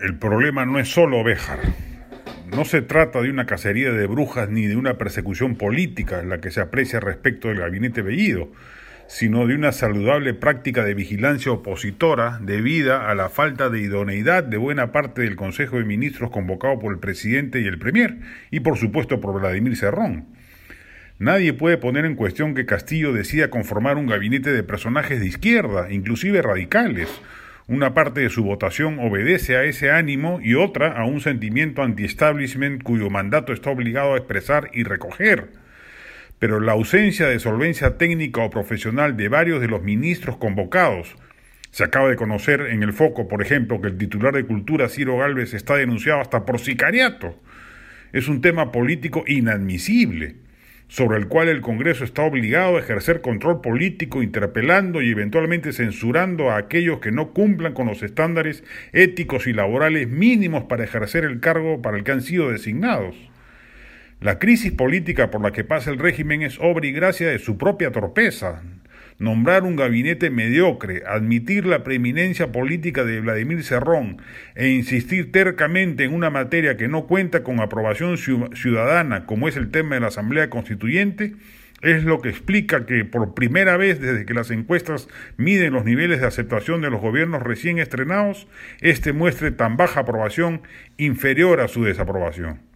El problema no es solo Béjar. No se trata de una cacería de brujas ni de una persecución política la que se aprecia respecto del gabinete Bellido, sino de una saludable práctica de vigilancia opositora debida a la falta de idoneidad de buena parte del Consejo de Ministros convocado por el presidente y el Premier, y por supuesto por Vladimir Cerrón. Nadie puede poner en cuestión que Castillo decida conformar un gabinete de personajes de izquierda, inclusive radicales, una parte de su votación obedece a ese ánimo y otra a un sentimiento anti-establishment cuyo mandato está obligado a expresar y recoger. Pero la ausencia de solvencia técnica o profesional de varios de los ministros convocados, se acaba de conocer en el foco, por ejemplo, que el titular de Cultura, Ciro Galvez, está denunciado hasta por sicariato. Es un tema político inadmisible sobre el cual el Congreso está obligado a ejercer control político, interpelando y eventualmente censurando a aquellos que no cumplan con los estándares éticos y laborales mínimos para ejercer el cargo para el que han sido designados. La crisis política por la que pasa el régimen es obra y gracia de su propia torpeza, nombrar un gabinete mediocre, admitir la preeminencia política de Vladimir Cerrón e insistir tercamente en una materia que no cuenta con aprobación ciudadana, como es el tema de la Asamblea Constituyente, es lo que explica que por primera vez desde que las encuestas miden los niveles de aceptación de los gobiernos recién estrenados, este muestre tan baja aprobación inferior a su desaprobación.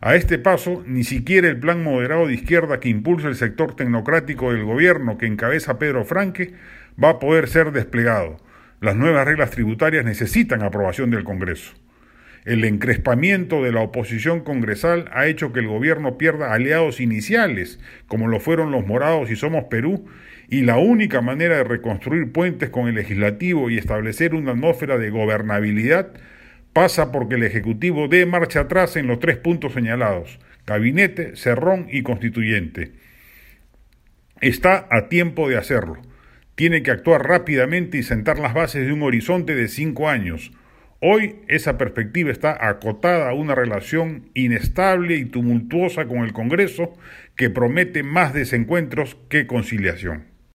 A este paso, ni siquiera el plan moderado de izquierda que impulsa el sector tecnocrático del gobierno que encabeza Pedro Franque va a poder ser desplegado. Las nuevas reglas tributarias necesitan aprobación del Congreso. El encrespamiento de la oposición congresal ha hecho que el gobierno pierda aliados iniciales, como lo fueron los morados y Somos Perú, y la única manera de reconstruir puentes con el legislativo y establecer una atmósfera de gobernabilidad pasa porque el Ejecutivo dé marcha atrás en los tres puntos señalados, gabinete, cerrón y constituyente. Está a tiempo de hacerlo. Tiene que actuar rápidamente y sentar las bases de un horizonte de cinco años. Hoy esa perspectiva está acotada a una relación inestable y tumultuosa con el Congreso que promete más desencuentros que conciliación.